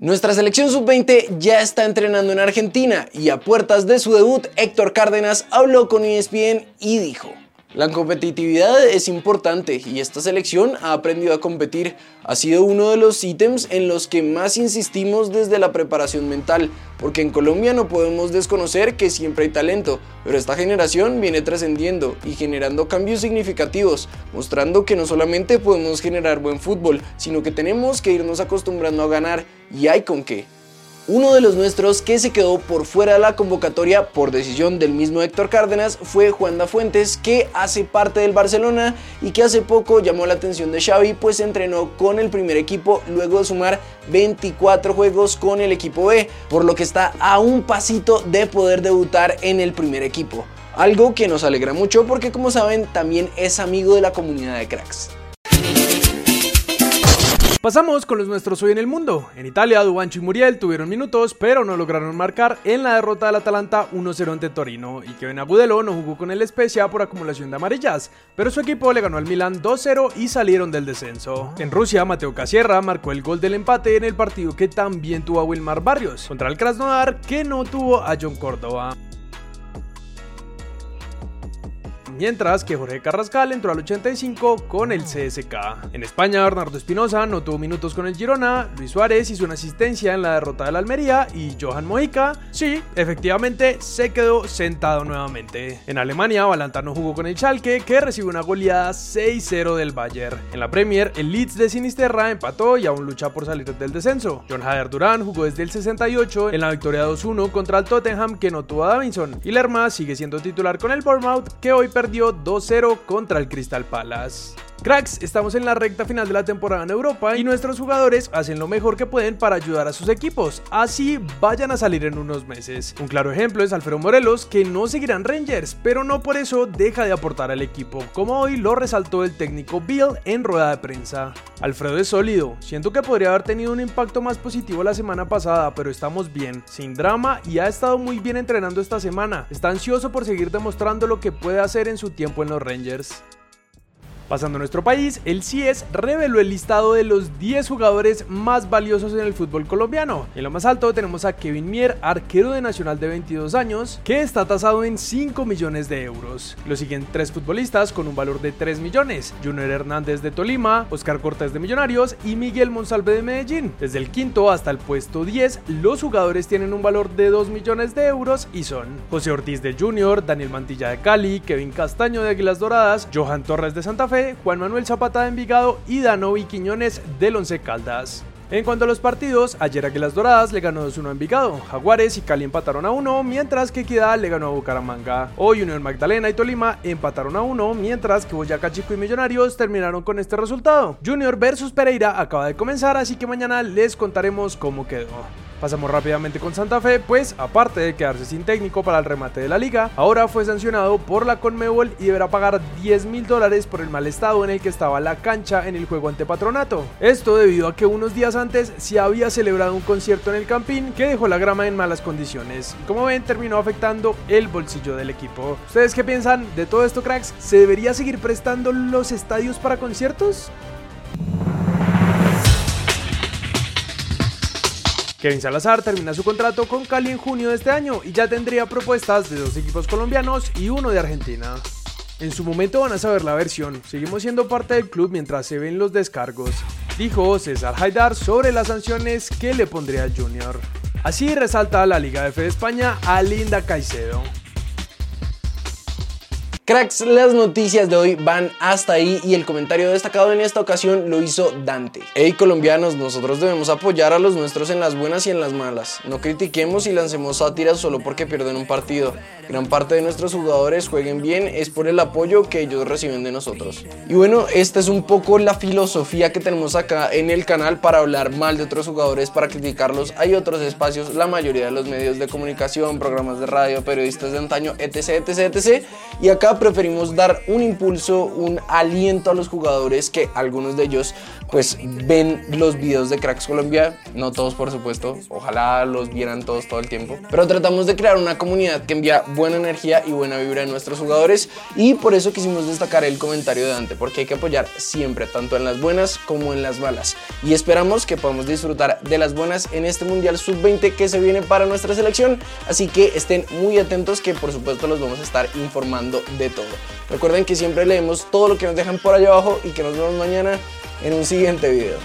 Nuestra selección sub-20 ya está entrenando en Argentina y a puertas de su debut, Héctor Cárdenas habló con ESPN y dijo, la competitividad es importante y esta selección ha aprendido a competir. Ha sido uno de los ítems en los que más insistimos desde la preparación mental, porque en Colombia no podemos desconocer que siempre hay talento, pero esta generación viene trascendiendo y generando cambios significativos, mostrando que no solamente podemos generar buen fútbol, sino que tenemos que irnos acostumbrando a ganar y hay con qué. Uno de los nuestros que se quedó por fuera de la convocatoria por decisión del mismo Héctor Cárdenas fue Juan da Fuentes, que hace parte del Barcelona y que hace poco llamó la atención de Xavi, pues entrenó con el primer equipo luego de sumar 24 juegos con el equipo B, por lo que está a un pasito de poder debutar en el primer equipo. Algo que nos alegra mucho porque como saben también es amigo de la comunidad de cracks. Pasamos con los nuestros hoy en el mundo. En Italia, Dubancho y Muriel tuvieron minutos, pero no lograron marcar en la derrota del Atalanta 1-0 ante Torino. Y Kevin Agudelo no jugó con el Spezia por acumulación de amarillas, pero su equipo le ganó al Milan 2-0 y salieron del descenso. En Rusia, Mateo Casierra marcó el gol del empate en el partido que también tuvo a Wilmar Barrios contra el Krasnodar, que no tuvo a John Córdoba. Mientras que Jorge Carrascal entró al 85 con el CSK. En España, Bernardo Espinosa no tuvo minutos con el Girona, Luis Suárez hizo una asistencia en la derrota del Almería y Johan Mojica, sí, efectivamente se quedó sentado nuevamente. En Alemania, Balanta no jugó con el Schalke, que recibió una goleada 6-0 del Bayern. En la Premier, el Leeds de Sinisterra empató y aún lucha por salir del descenso. John Hader Durán jugó desde el 68 en la victoria 2-1 contra el Tottenham que no tuvo a Davinson. Y Lerma sigue siendo titular con el Bournemouth que hoy perdió 2-0 contra el Crystal Palace. Cracks, estamos en la recta final de la temporada en Europa y nuestros jugadores hacen lo mejor que pueden para ayudar a sus equipos, así vayan a salir en unos meses. Un claro ejemplo es Alfredo Morelos, que no seguirán Rangers, pero no por eso deja de aportar al equipo, como hoy lo resaltó el técnico Bill en rueda de prensa. Alfredo es sólido, siento que podría haber tenido un impacto más positivo la semana pasada, pero estamos bien, sin drama y ha estado muy bien entrenando esta semana. Está ansioso por seguir demostrando lo que puede hacer en su tiempo en los Rangers. Pasando a nuestro país, el CIES reveló el listado de los 10 jugadores más valiosos en el fútbol colombiano. En lo más alto tenemos a Kevin Mier, arquero de Nacional de 22 años, que está tasado en 5 millones de euros. Lo siguen tres futbolistas con un valor de 3 millones, Junior Hernández de Tolima, Oscar Cortés de Millonarios y Miguel Monsalve de Medellín. Desde el quinto hasta el puesto 10, los jugadores tienen un valor de 2 millones de euros y son José Ortiz de Junior, Daniel Mantilla de Cali, Kevin Castaño de Águilas Doradas, Johan Torres de Juan Manuel Zapata de Envigado y Danovi Quiñones del Once Caldas. En cuanto a los partidos, ayer Águilas Doradas le ganó 2-1 a Envigado, Jaguares y Cali empataron a 1, mientras que Equidad le ganó a Bucaramanga. Hoy Unión Magdalena y Tolima empataron a 1, mientras que Boyacá Chico y Millonarios terminaron con este resultado. Junior versus Pereira acaba de comenzar, así que mañana les contaremos cómo quedó. Pasamos rápidamente con Santa Fe, pues aparte de quedarse sin técnico para el remate de la liga, ahora fue sancionado por la Conmebol y deberá pagar 10 mil dólares por el mal estado en el que estaba la cancha en el juego ante Patronato. Esto debido a que unos días antes se había celebrado un concierto en el Campín que dejó la grama en malas condiciones. Y como ven, terminó afectando el bolsillo del equipo. ¿Ustedes qué piensan de todo esto, cracks? ¿Se debería seguir prestando los estadios para conciertos? Kevin Salazar termina su contrato con Cali en junio de este año y ya tendría propuestas de dos equipos colombianos y uno de Argentina. En su momento van a saber la versión, seguimos siendo parte del club mientras se ven los descargos, dijo César Haidar sobre las sanciones que le pondría Junior. Así resalta la Liga F de España a Linda Caicedo. Cracks, las noticias de hoy van hasta ahí y el comentario destacado en esta ocasión lo hizo Dante. Hey colombianos, nosotros debemos apoyar a los nuestros en las buenas y en las malas. No critiquemos y lancemos sátiras solo porque pierden un partido. Gran parte de nuestros jugadores jueguen bien es por el apoyo que ellos reciben de nosotros. Y bueno, esta es un poco la filosofía que tenemos acá en el canal para hablar mal de otros jugadores, para criticarlos. Hay otros espacios, la mayoría de los medios de comunicación, programas de radio, periodistas de antaño, etc, etc. Y acá preferimos dar un impulso, un aliento a los jugadores que algunos de ellos pues ven los videos de Cracks Colombia, no todos por supuesto, ojalá los vieran todos todo el tiempo, pero tratamos de crear una comunidad que envía buena energía y buena vibra a nuestros jugadores. Y por eso quisimos destacar el comentario de Dante, porque hay que apoyar siempre, tanto en las buenas como en las malas. Y esperamos que podamos disfrutar de las buenas en este Mundial Sub-20 que se viene para nuestra selección, así que estén muy atentos que por supuesto los vamos a estar informando de todo. Recuerden que siempre leemos todo lo que nos dejan por allá abajo y que nos vemos mañana en un siguiente video.